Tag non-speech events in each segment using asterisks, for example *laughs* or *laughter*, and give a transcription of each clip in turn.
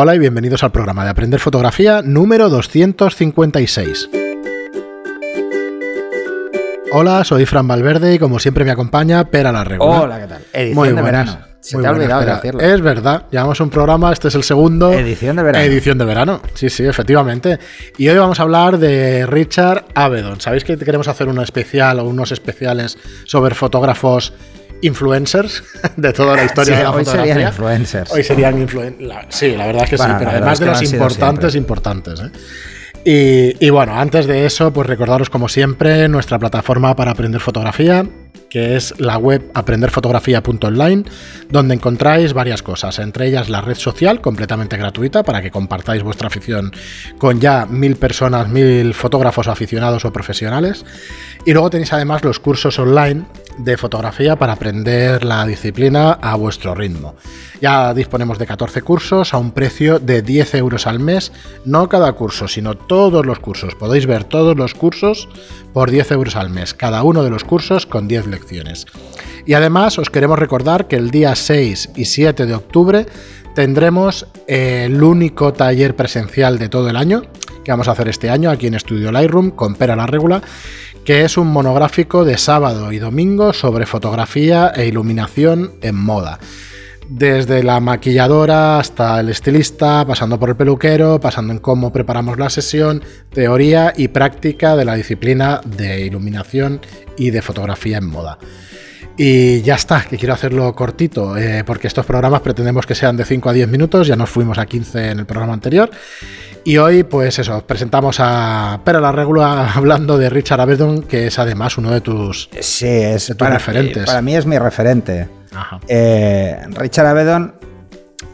Hola y bienvenidos al programa de Aprender Fotografía número 256. Hola, soy Fran Valverde y como siempre me acompaña Pera la Regula. Hola, ¿qué tal? Edición muy de verano. Se te ha olvidado de decirlo. Es verdad, llevamos un programa, este es el segundo. Edición de verano. Edición de verano, sí, sí, efectivamente. Y hoy vamos a hablar de Richard Avedon. ¿Sabéis que queremos hacer un especial o unos especiales sobre fotógrafos influencers *laughs* de toda la historia de la hoy fotografía. Serían influencers. Hoy serían influencers. Sí, la verdad es que Bueno, sí, pero además de los importantes, importantes. ¿eh? Y, y bueno, antes de eso, pues recordaros como siempre nuestra plataforma para aprender fotografía, que es la web aprenderfotografía.online, donde encontráis varias cosas, entre ellas la red social completamente gratuita para que compartáis vuestra afición con ya mil personas, mil fotógrafos aficionados o profesionales. Y luego tenéis además los cursos online de fotografía para aprender la disciplina a vuestro ritmo. Ya disponemos de 14 cursos a un precio de 10 euros al mes, no cada curso, sino todos los cursos. Podéis ver todos los cursos por 10 euros al mes, cada uno de los cursos con 10 lecciones. Y además os queremos recordar que el día 6 y 7 de octubre tendremos el único taller presencial de todo el año que vamos a hacer este año aquí en Estudio Lightroom con Pera la Regula, que es un monográfico de sábado y domingo sobre fotografía e iluminación en moda. Desde la maquilladora hasta el estilista, pasando por el peluquero, pasando en cómo preparamos la sesión, teoría y práctica de la disciplina de iluminación y de fotografía en moda. Y ya está, que quiero hacerlo cortito, eh, porque estos programas pretendemos que sean de 5 a 10 minutos, ya nos fuimos a 15 en el programa anterior. Y hoy, pues eso, presentamos a Pera la Regula *laughs* hablando de Richard Avedon, que es además uno de tus... Sí, es de tus para, referentes. para mí es mi referente. Ajá. Eh, Richard Avedon,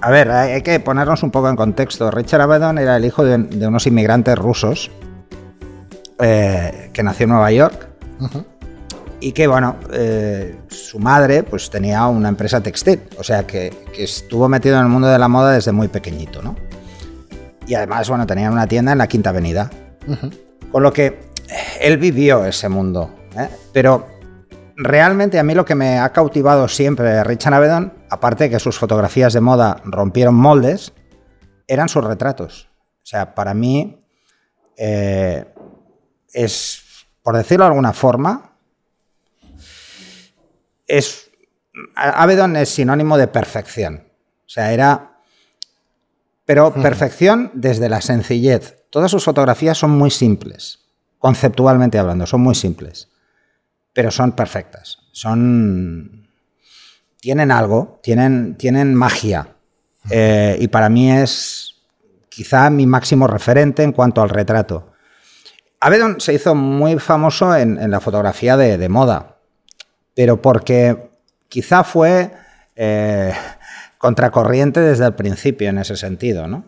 a ver, hay, que ponernos un poco en contexto. Richard Avedon era el hijo de, de unos inmigrantes rusos eh, que nació en Nueva York y que, bueno, eh, su madre pues tenía una empresa textil, o sea que, que estuvo metido en el mundo de la moda desde muy pequeñito, ¿no? Y además, bueno, tenía una tienda en la Quinta Avenida. Con lo que él vivió ese mundo. ¿eh? Pero realmente a mí lo que me ha cautivado siempre de Richard Avedon, aparte de que sus fotografías de moda rompieron moldes, eran sus retratos. O sea, para mí eh, es, por decirlo de alguna forma, es Avedon es sinónimo de perfección. O sea, era pero perfección desde la sencillez. Todas sus fotografías son muy simples, conceptualmente hablando, son muy simples, pero son perfectas. Son tienen algo, tienen, tienen magia. Eh, y para mí es quizá mi máximo referente en cuanto al retrato. Avedon se hizo muy famoso en, la fotografía de, moda, pero porque quizá fue eh, *laughs* contracorriente desde el principio en ese sentido, ¿no?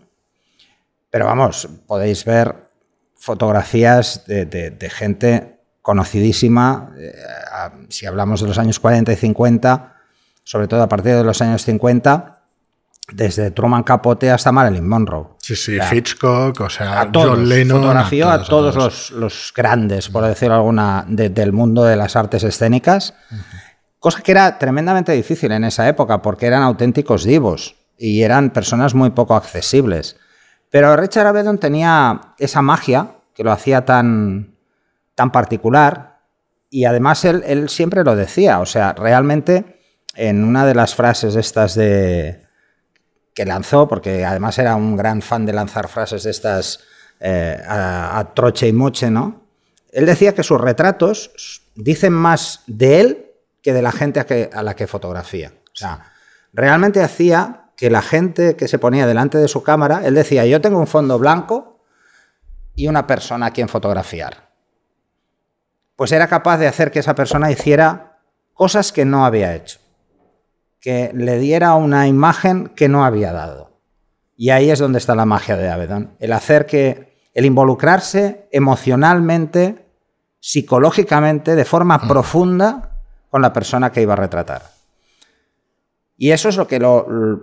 Pero vamos, podéis ver fotografías de gente conocidísima, eh, a- si hablamos de los años 40 y 50, sobre todo a partir de los años 50, desde Truman Capote hasta Marilyn Monroe. Sí, sí, O sea, Hitchcock, o sea, a todos, John Lennon. fotografió a todos, a Los, los grandes, por decirlo alguna, de- del mundo de las artes escénicas, cosa que era tremendamente difícil en esa época porque eran auténticos divos y eran personas muy poco accesibles. Pero Richard Avedon tenía esa magia que lo hacía tan, tan particular y además él, siempre lo decía, o sea, realmente en una de las frases estas de, que lanzó, porque además era un gran fan de lanzar frases de estas eh, a, troche y moche, ¿no? Él decía que sus retratos dicen más de él que de la gente a, a la que fotografía. O sea, realmente hacía que la gente que se ponía delante de su cámara, él decía, yo tengo un fondo blanco y una persona a quien fotografiar. Pues era capaz de hacer que esa persona hiciera cosas que no había hecho que le diera una imagen que no había dado. Y ahí es donde está la magia de Avedon. El hacer que, el involucrarse emocionalmente, psicológicamente, de forma profunda con la persona que iba a retratar. Y eso es lo que lo, lo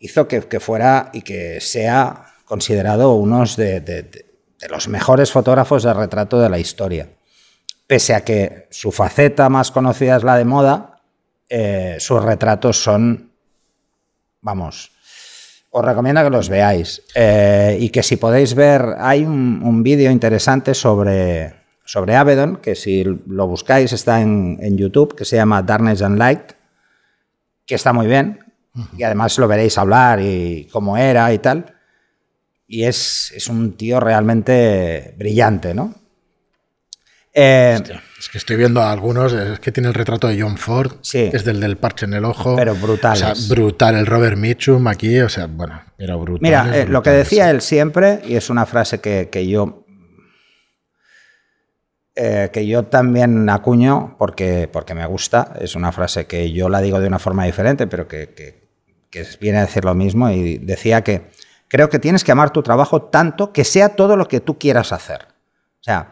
hizo que, que fuera y que sea considerado uno de, de- de- de los mejores fotógrafos de retrato de la historia. Pese a que su faceta más conocida es la de moda, eh, sus retratos son, vamos, os recomiendo que los veáis. Eh, y que si podéis ver, hay un, un vídeo interesante sobre, sobre Avedon, que si lo buscáis está en, en, YouTube, que se llama Darkness and Light, que está muy bien. Y además lo veréis hablar y cómo era y tal. Y es, es un tío realmente brillante, ¿no? Eh, Hostia, es que estoy viendo a algunos, es que tiene el retrato de John Ford, Sí. es del del parche en el ojo. Pero brutales. O sea, brutal, el Robert Mitchum aquí, o sea, bueno, pero brutal. Mira, eh, lo que decía él siempre, y es una frase que, que yo eh, que yo también acuño porque, porque me gusta, es una frase que yo la digo de una forma diferente, pero que, que, que viene a decir lo mismo, y decía que creo que tienes que amar tu trabajo tanto que sea todo lo que tú quieras hacer. O sea,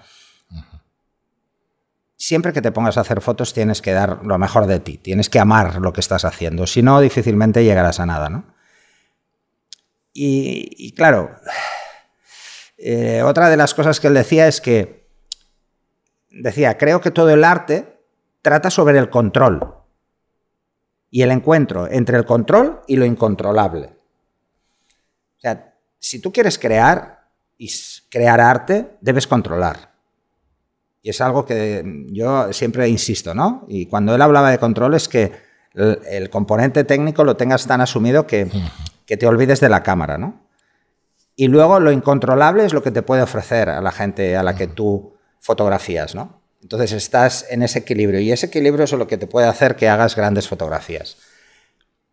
siempre que te pongas a hacer fotos tienes que dar lo mejor de ti, tienes que amar lo que estás haciendo, si no difícilmente llegarás a nada, ¿no? Y, claro, *sighs* eh, otra de las cosas que él decía es que, decía, creo que todo el arte trata sobre el control y el encuentro entre el control y lo incontrolable. O sea, si tú quieres crear y crear arte, debes controlar. Y es algo que yo siempre insisto, ¿no? Y cuando él hablaba de control es que el, el componente técnico lo tengas tan asumido que, que, te olvides de la cámara, ¿no? Y luego lo incontrolable es lo que te puede ofrecer a la gente a la que tú fotografías, ¿no? Entonces estás en ese equilibrio y ese equilibrio es lo que te puede hacer que hagas grandes fotografías.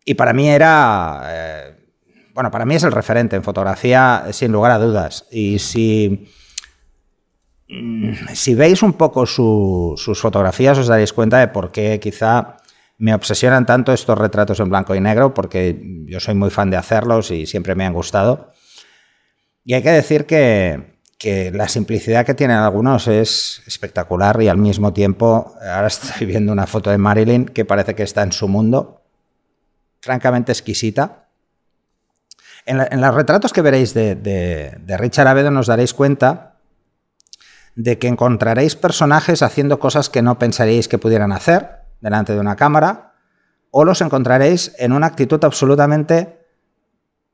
Y para mí era, eh, bueno, para mí es el referente en fotografía sin lugar a dudas. Y si si veis un poco su, sus fotografías os daréis cuenta de por qué quizá me obsesionan tanto estos retratos en blanco y negro, porque yo soy muy fan de hacerlos y siempre me han gustado. Y hay que decir que, que la simplicidad que tienen algunos es espectacular y al mismo tiempo, ahora *laughs* estoy viendo una foto de Marilyn que parece que está en su mundo, francamente exquisita. En, los retratos que veréis de, Richard Avedon os daréis cuenta de que encontraréis personajes haciendo cosas que no pensaríais que pudieran hacer delante de una cámara, o los encontraréis en una actitud absolutamente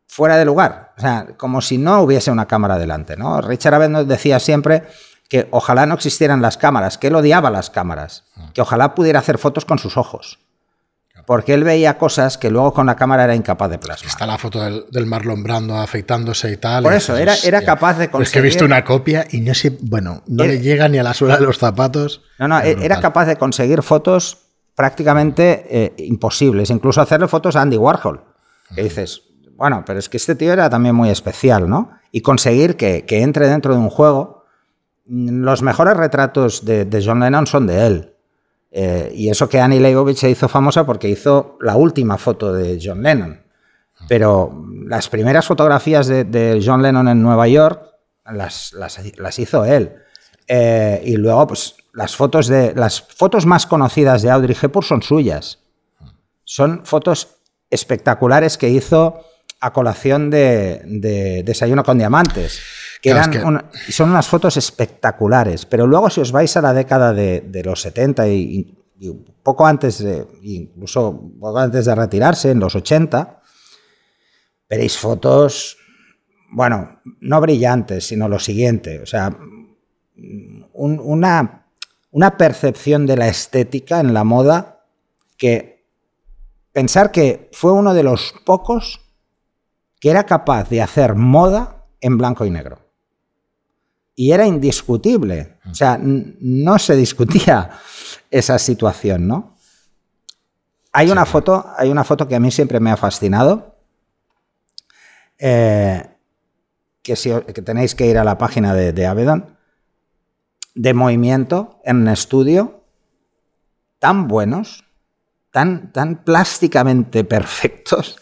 fuera de lugar, o sea, como si no hubiese una cámara delante, ¿no? Richard Avedon decía siempre que ojalá no existieran las cámaras, que él odiaba las cámaras, que ojalá pudiera hacer fotos con sus ojos. Porque él veía cosas que luego con la cámara era incapaz de plasmar. Está la foto del, del Marlon Brando afeitándose y tal. Por eso, era, era capaz de conseguir... Es que he visto una copia y no sé, bueno, no era... le llega ni a la suela de los zapatos. No, no, era brutal. capaz de conseguir fotos prácticamente eh, imposibles, incluso hacerle fotos a Andy Warhol. Que dices, bueno, pero es que este tío era también muy especial, ¿no? Y conseguir que, que entre dentro de un juego. Los mejores retratos de, de John Lennon son de él. Eh, y eso que Annie Leibovitz se hizo famosa porque hizo la última foto de John Lennon. Pero las primeras fotografías de, John Lennon en Nueva York las, las, hizo él. Eh, y luego, pues, las fotos, de, las fotos más conocidas de Audrey Hepburn son suyas. Son fotos espectaculares que hizo a colación de Desayuno con Diamantes que eran es que... Una, son unas fotos espectaculares. Pero luego, si os vais a la década de, de los 70 y, y, poco antes, de, incluso poco antes de retirarse, en los 80, veréis fotos, bueno, no brillantes, sino lo siguiente. O sea, un, una, una percepción de la estética en la moda que pensar que fue uno de los pocos que era capaz de hacer moda en blanco y negro y era indiscutible. O sea, no se discutía *laughs* esa situación, ¿no? Hay una foto, hay una foto que a mí siempre me ha fascinado. Eh, que, si, que tenéis que ir a la página de, de Avedon, de movimiento en un estudio, tan buenos, tan, tan plásticamente *laughs* perfectos,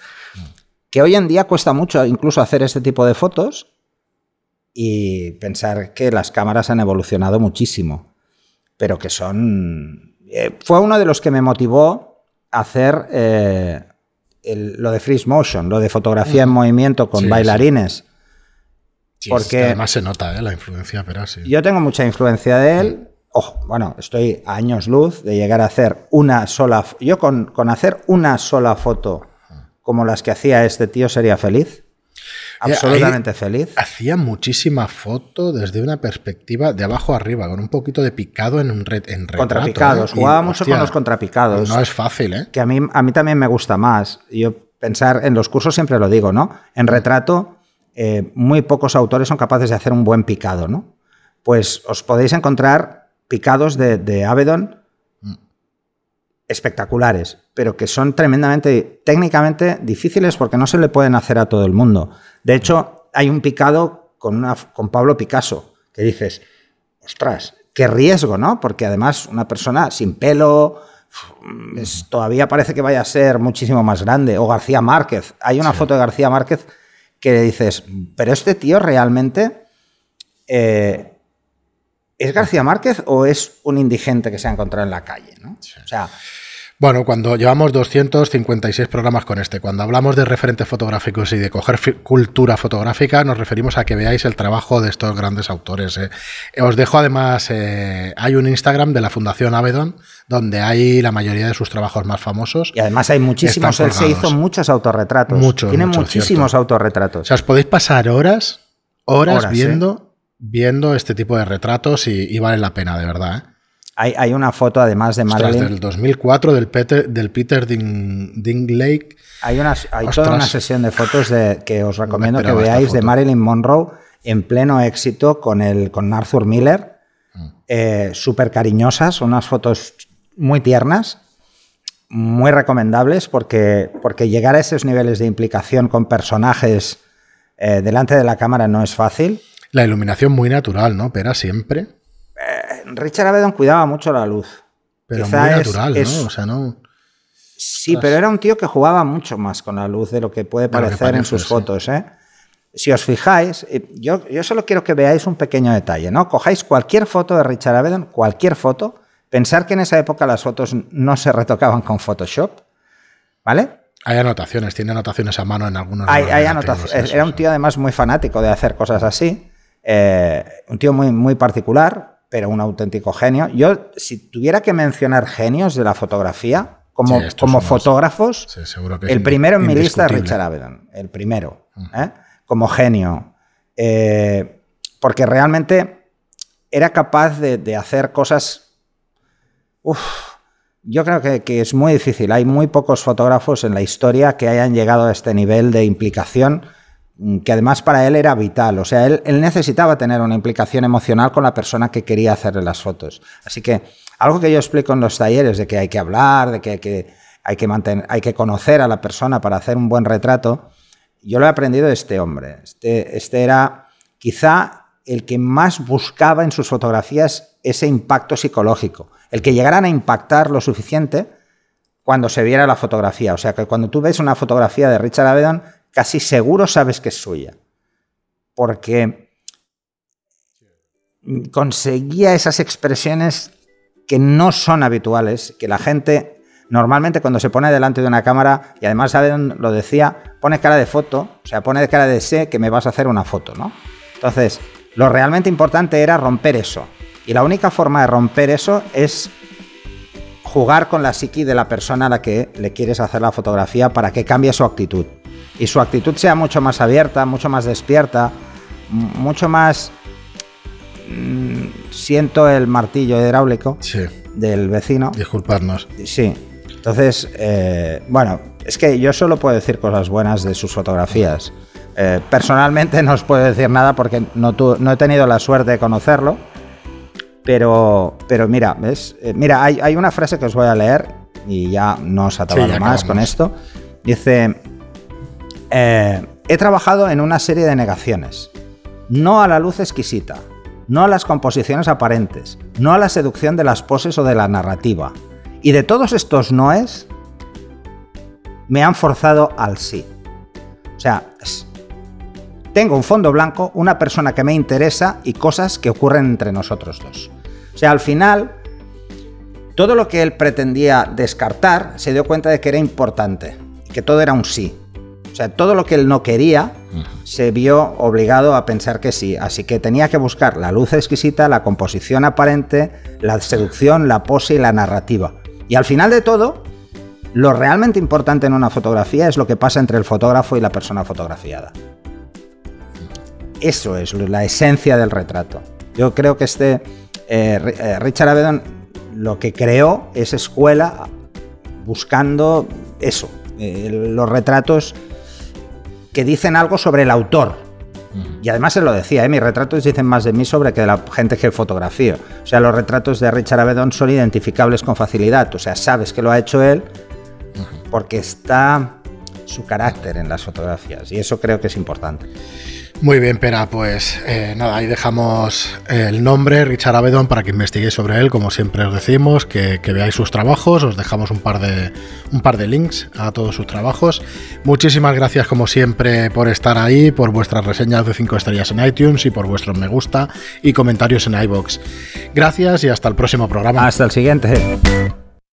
que hoy en día cuesta mucho incluso hacer este tipo de fotos, y pensar que las cámaras han evolucionado muchísimo, pero que son... Eh, fue uno de los que me motivó a hacer eh, el, lo de freeze motion, lo de fotografía en movimiento con sí, bailarines. Sí. porque es que además se nota ¿eh? la influencia, pero sí. Yo tengo mucha influencia de él. Bueno, estoy a años luz de llegar a hacer una sola... Yo con, con hacer una sola foto como las que hacía este tío sería feliz. Absolutamente feliz. Hacía muchísima foto desde una perspectiva de abajo arriba, con un poquito de picado en un red, en retrato. Contrapicados. ¿eh? Jugaba Y, mucho hostia, con los contrapicados. No es fácil, ¿eh? que a mí, a mí también me gusta más. Yo pensar en los cursos siempre lo digo, ¿no? En retrato, eh, muy pocos autores son capaces de hacer un buen picado, ¿no? Pues os podéis encontrar picados de, de Avedon espectaculares, pero que son tremendamente técnicamente difíciles porque no se le pueden hacer a todo el mundo. De hecho, hay un picado con, una, con Pablo Picasso que dices, ostras, qué riesgo, ¿no? Porque además una persona sin pelo, es- todavía parece que vaya a ser muchísimo más grande. O García Márquez. Hay una foto de García Márquez que dices, pero este tío realmente eh, es García Márquez o es un indigente que se ha encontrado en la calle, ¿no? O sea, Bueno, cuando llevamos 256 programas con este, cuando hablamos de referentes fotográficos y de coger cultura fotográfica, nos referimos a que veáis el trabajo de estos grandes autores. eh. Eh, Os dejo además, eh, hay un Instagram de la Fundación Avedon, donde hay la mayoría de sus trabajos más famosos. y además hay muchísimos, él se hizo muchos autorretratos. Mucho, Tiene muchísimos cierto. autorretratos. O sea, os podéis pasar horas, horas, Horas, ¿eh? viendo, viendo este tipo de retratos y, y vale la pena, de verdad. Hay, hay una foto además de Ostras, del 2004 del Peter, del Peter Ding, Dinglake. Hay, una, hay Ostras. toda una sesión de fotos de, que os recomiendo que veáis de. Marilyn Monroe en pleno éxito con, el, con Arthur Miller. Mm. Eh, Súper cariñosas, unas fotos muy tiernas, muy recomendables porque, porque llegar a esos niveles de implicación con personajes eh, delante de la cámara no es fácil. La iluminación muy natural, ¿no? Pero siempre. Richard Avedon cuidaba mucho la luz. Pero Quizá muy es- natural, es- ¿no? O sea, no. Sí, pero era un tío que jugaba mucho más con la luz de lo que puede que parecer en sus sí. fotos. ¿eh? Si os fijáis, eh, yo, yo solo quiero que veáis un pequeño detalle, ¿no? Cojáis cualquier foto de Richard Avedon, cualquier foto, pensar que en esa época las fotos no se retocaban con Photoshop, ¿vale? Hay anotaciones, tiene anotaciones a mano en algunos. Hay, anotaciones. esos. Era un tío además muy fanático de hacer cosas así. eh, un tío muy, muy particular, pero un auténtico genio. Yo, si tuviera que mencionar genios de la fotografía, como, Sí, como fotógrafos, Sí, el primero en mi lista es. Richard Avedon. El primero. ¿eh? Como genio. Eh, porque realmente era capaz de, de hacer cosas. Uf, yo creo que, que es muy difícil. Hay muy pocos fotógrafos en la historia que hayan llegado a este nivel de implicación, mm, que además para él era vital. O sea, él, él necesitaba tener una implicación emocional con la persona que quería hacerle las fotos. Así que algo que yo explico en los talleres de que hay que hablar, de que hay que, hay que, mantener, hay que conocer a la persona para hacer un buen retrato, yo lo he aprendido de este hombre. Este, este era quizá el que más buscaba en sus fotografías ese impacto psicológico, el que llegaran a impactar lo suficiente cuando se viera la fotografía. O sea, que cuando tú ves una fotografía de Richard Avedon, casi seguro sabes que es suya. Porque conseguía esas expresiones que no son habituales, que la gente normalmente cuando se pone delante de una cámara, y además Avedon lo decía, pone cara de foto, o sea, pone cara de sé que me vas a hacer una foto, ¿no? Entonces, lo realmente importante era romper eso. Y la única forma de romper eso es jugar con la psiqui de la persona a la que le quieres hacer la fotografía para que cambie su actitud. Y su actitud sea mucho más abierta, mucho más despierta, mucho más... mm, siento el martillo hidráulico Sí, del vecino. disculpadnos. Sí. Entonces, eh, bueno, es que yo solo puedo decir cosas buenas de sus fotografías. Eh, personalmente no os puedo decir nada porque no, tu- no he tenido la suerte de conocerlo. Pero, pero mira, ¿ves? Eh, mira, hay, hay una frase que os voy a leer y ya no os atabalo ya más acabamos. con esto. Dice, eh, he trabajado en una serie de negaciones. No a la luz exquisita, no a las composiciones aparentes, no a la seducción de las poses o de la narrativa. Y de todos estos noes, me han forzado al sí. O sea, tengo un fondo blanco, una persona que me interesa y cosas que ocurren entre nosotros dos. O sea, al final, todo lo que él pretendía descartar se dio cuenta de que era importante, que todo era un sí. O sea, todo lo que él no quería se vio obligado a pensar que sí. Así que tenía que buscar la luz exquisita, la composición aparente, la seducción, la pose y la narrativa. Y al final de todo, Lo realmente importante en una fotografía es lo que pasa entre el fotógrafo y la persona fotografiada. Eso es la esencia del retrato. Yo creo que este eh, eh, Richard Avedon lo que creó es escuela buscando eso, eh, los retratos que dicen algo sobre el autor. Y además se lo decía, mis retratos dicen más de mí sobre que de la gente que fotografío. O sea, los retratos de Richard Avedon son identificables con facilidad. O sea, sabes que lo ha hecho él porque está su carácter en las fotografías. Y eso creo que es importante. Muy bien, Pera, pues eh, nada, ahí dejamos el nombre, Richard Avedon, para que investiguéis sobre él, como siempre os decimos, que, veáis sus trabajos, os dejamos un par, de, un par de links a todos sus trabajos. Muchísimas gracias, como siempre, por estar ahí, por vuestras reseñas de 5 estrellas en iTunes y por vuestros me gusta y comentarios en iBox. Gracias y hasta el próximo programa. Hasta el siguiente.